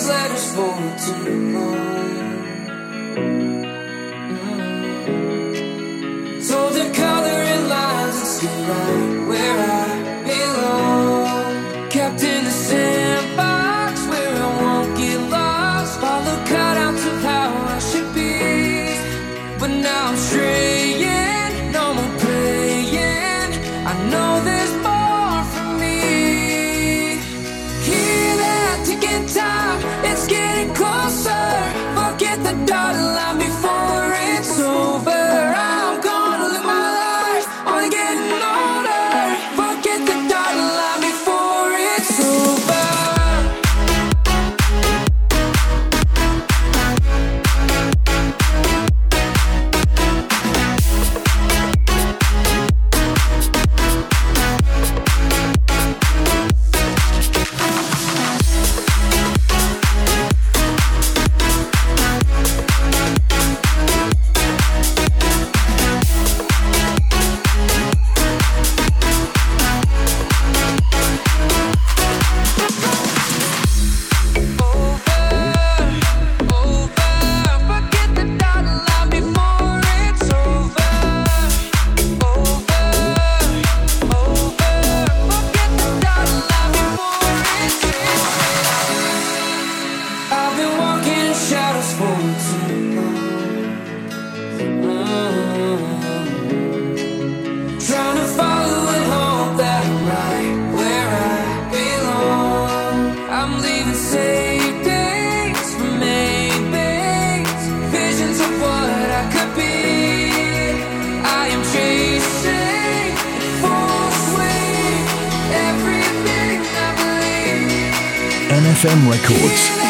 these letters for tomorrow. FM Records. Cause I need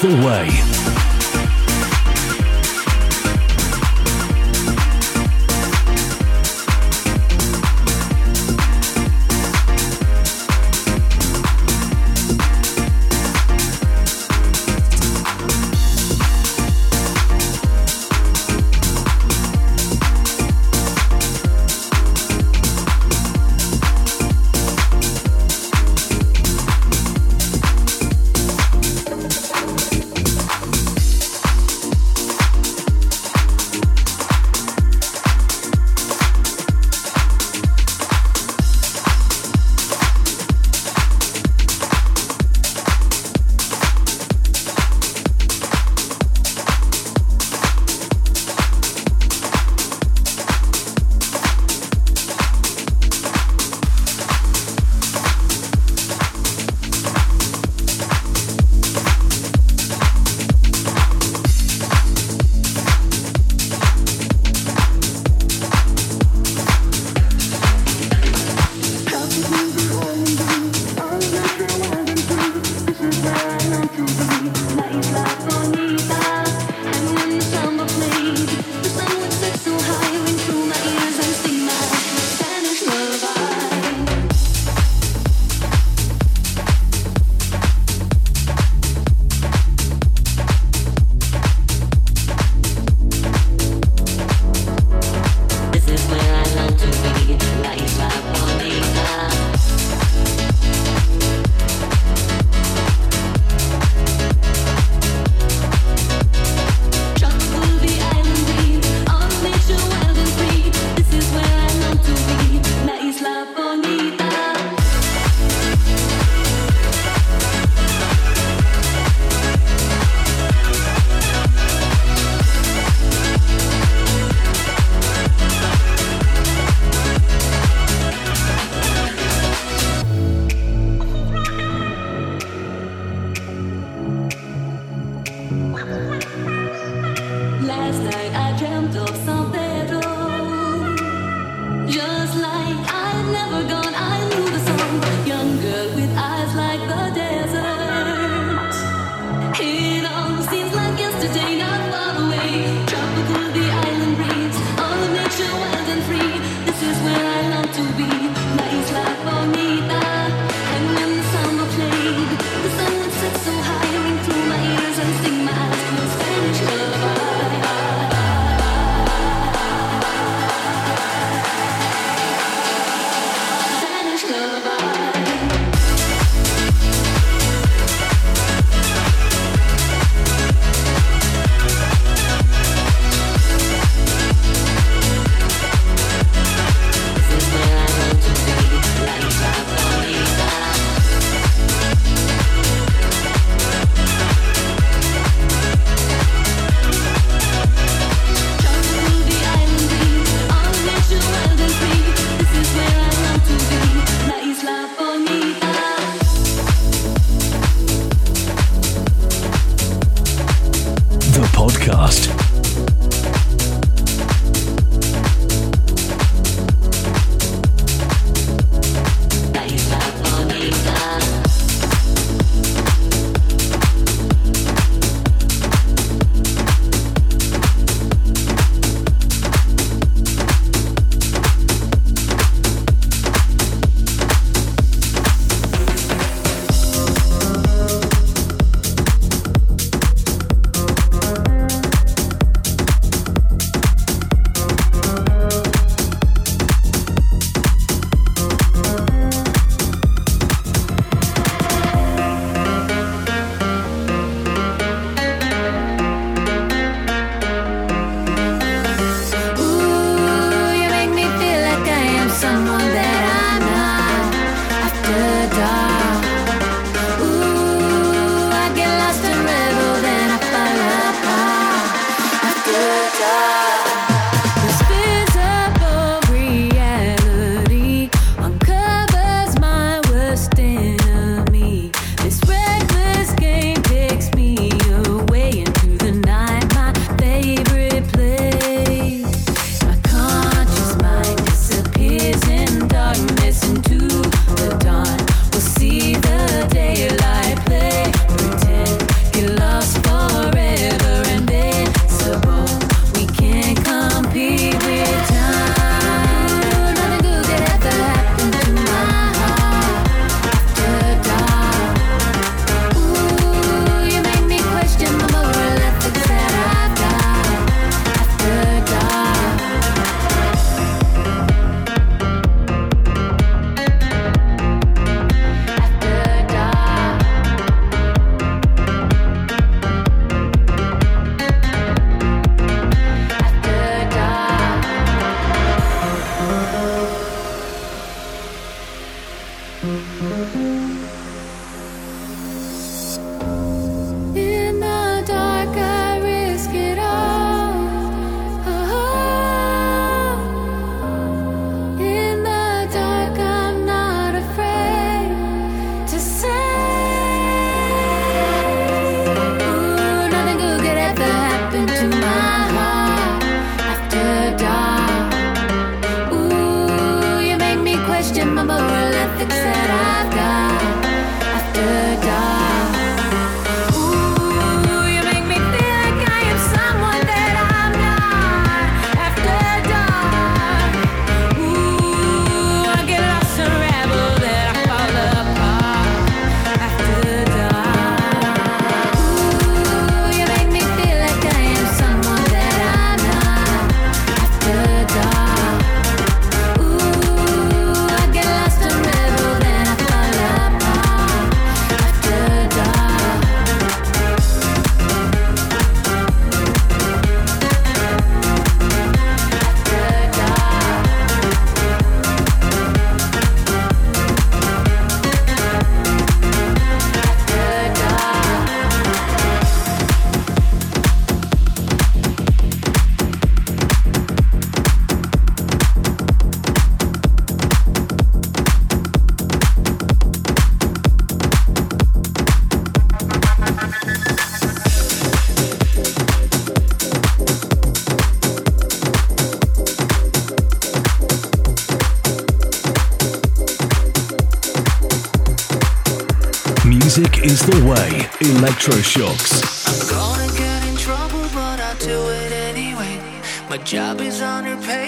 The way. electroshocks. I'm gonna get in trouble, but I do it anyway. My job is underpaid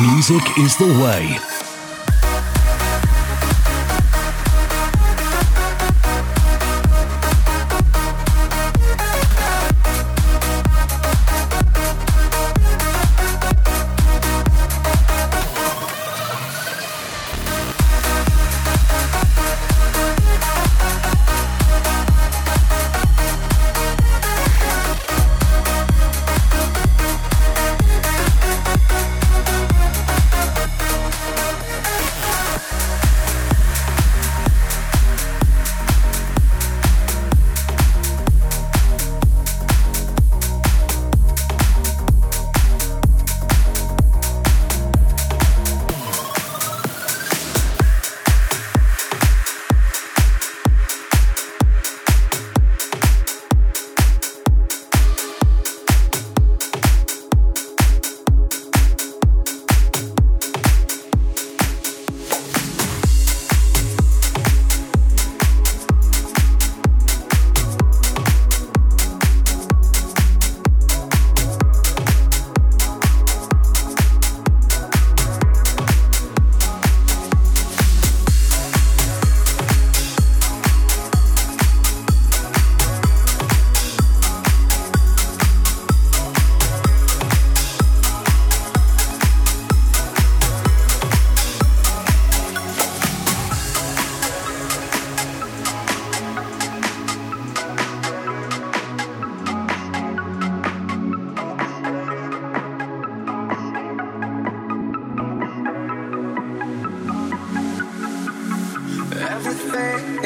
Music is the way. away.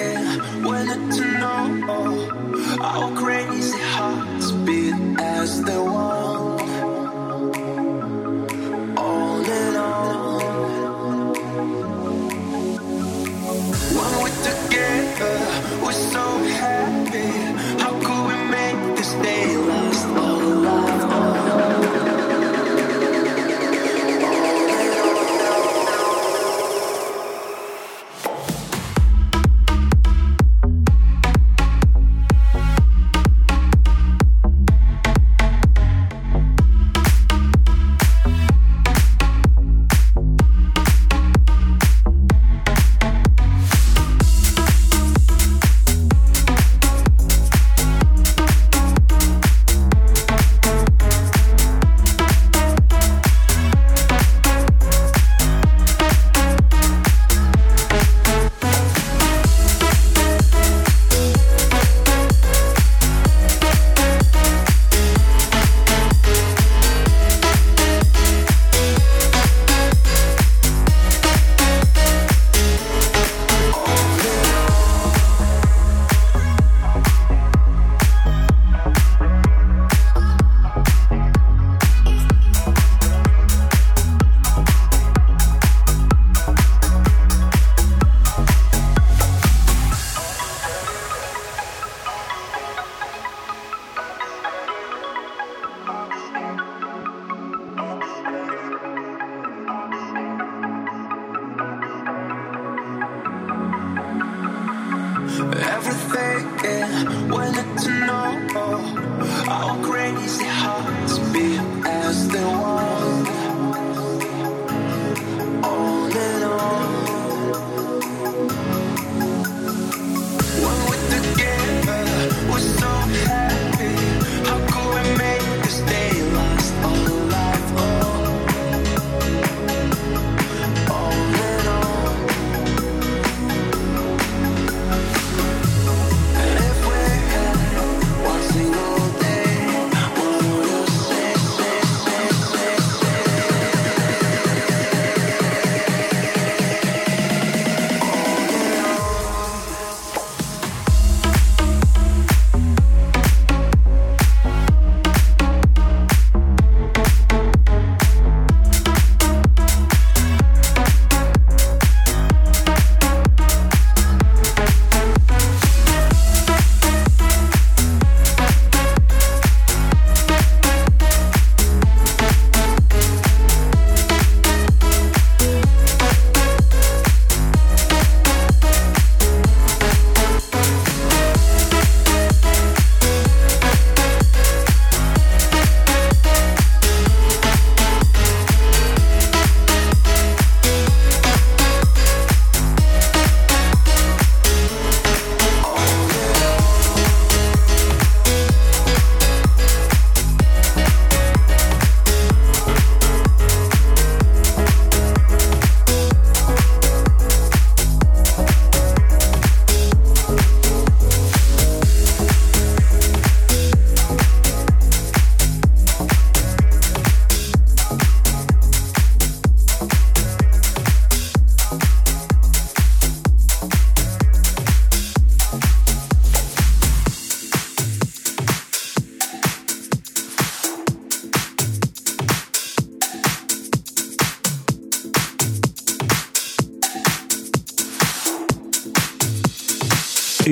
Yeah, well, to know our crazy hearts beat.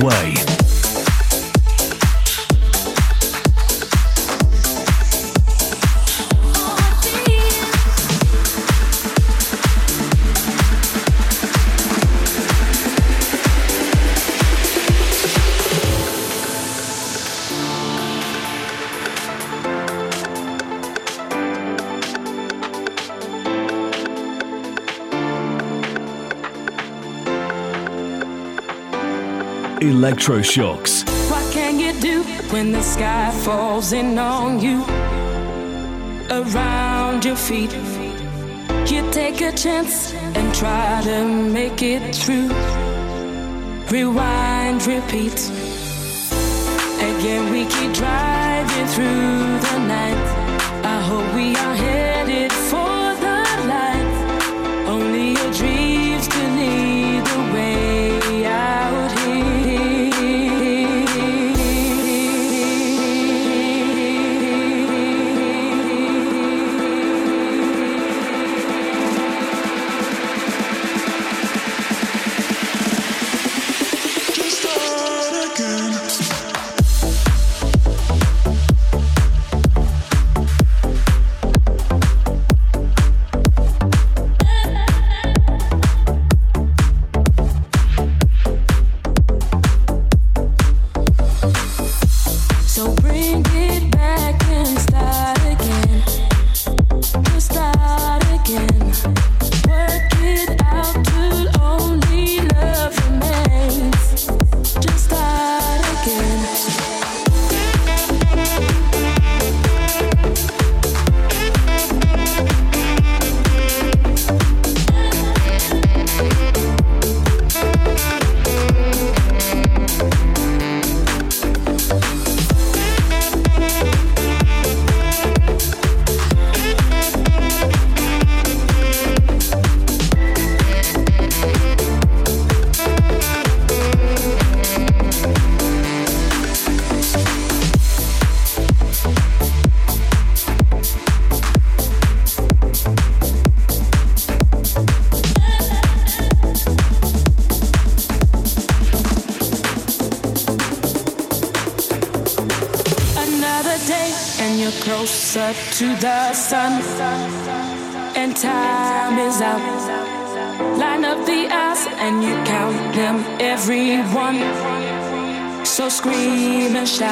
way. electroshocks. What can you do when the sky falls in on you? Around your feet, you take a chance and try to make it through. Rewind, repeat. Again, we keep driving through the night. I hope we are here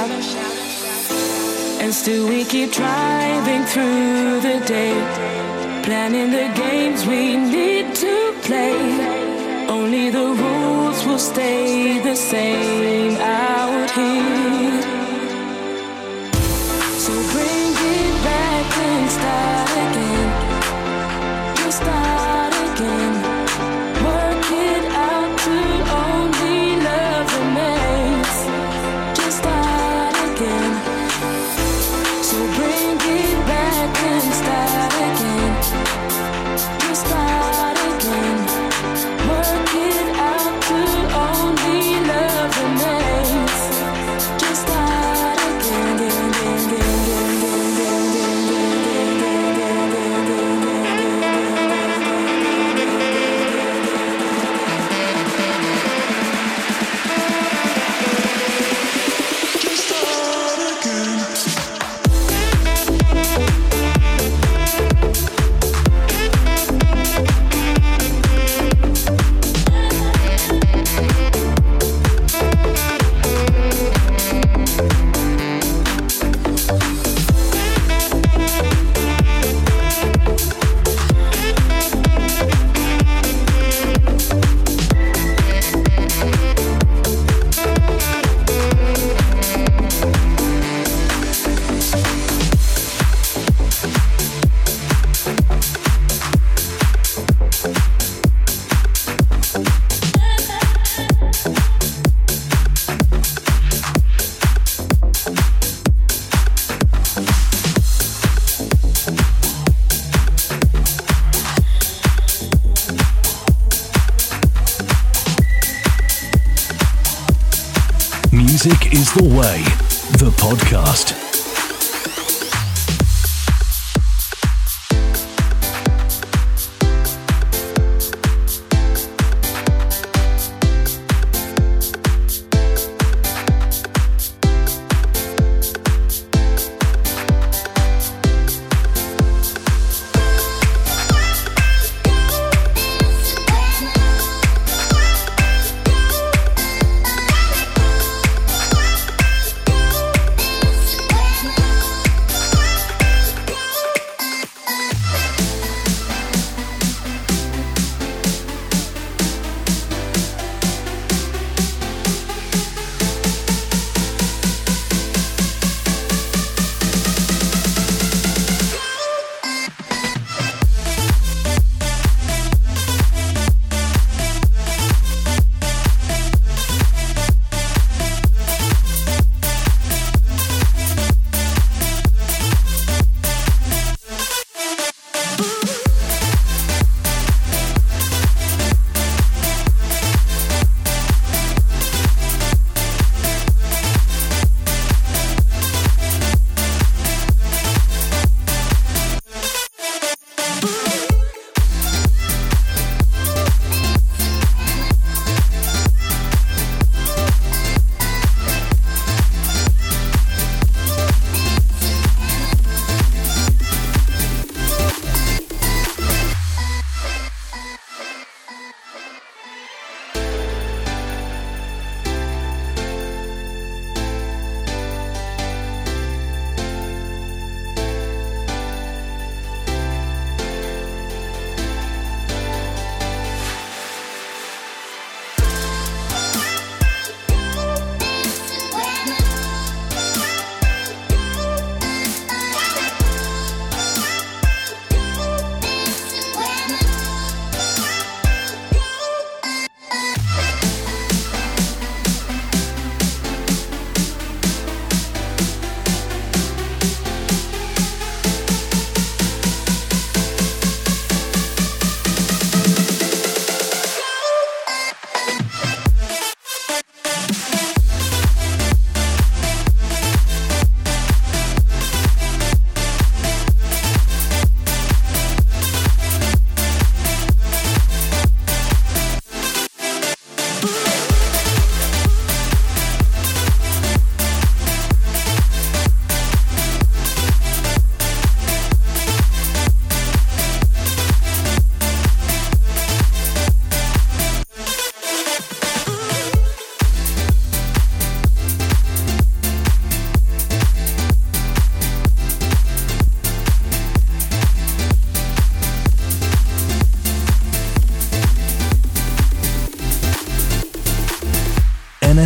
shouting. And still we keep driving through the day, planning the games we need to play. Only the rules will stay the same. I Music is the way. The podcast.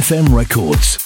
NFM Records.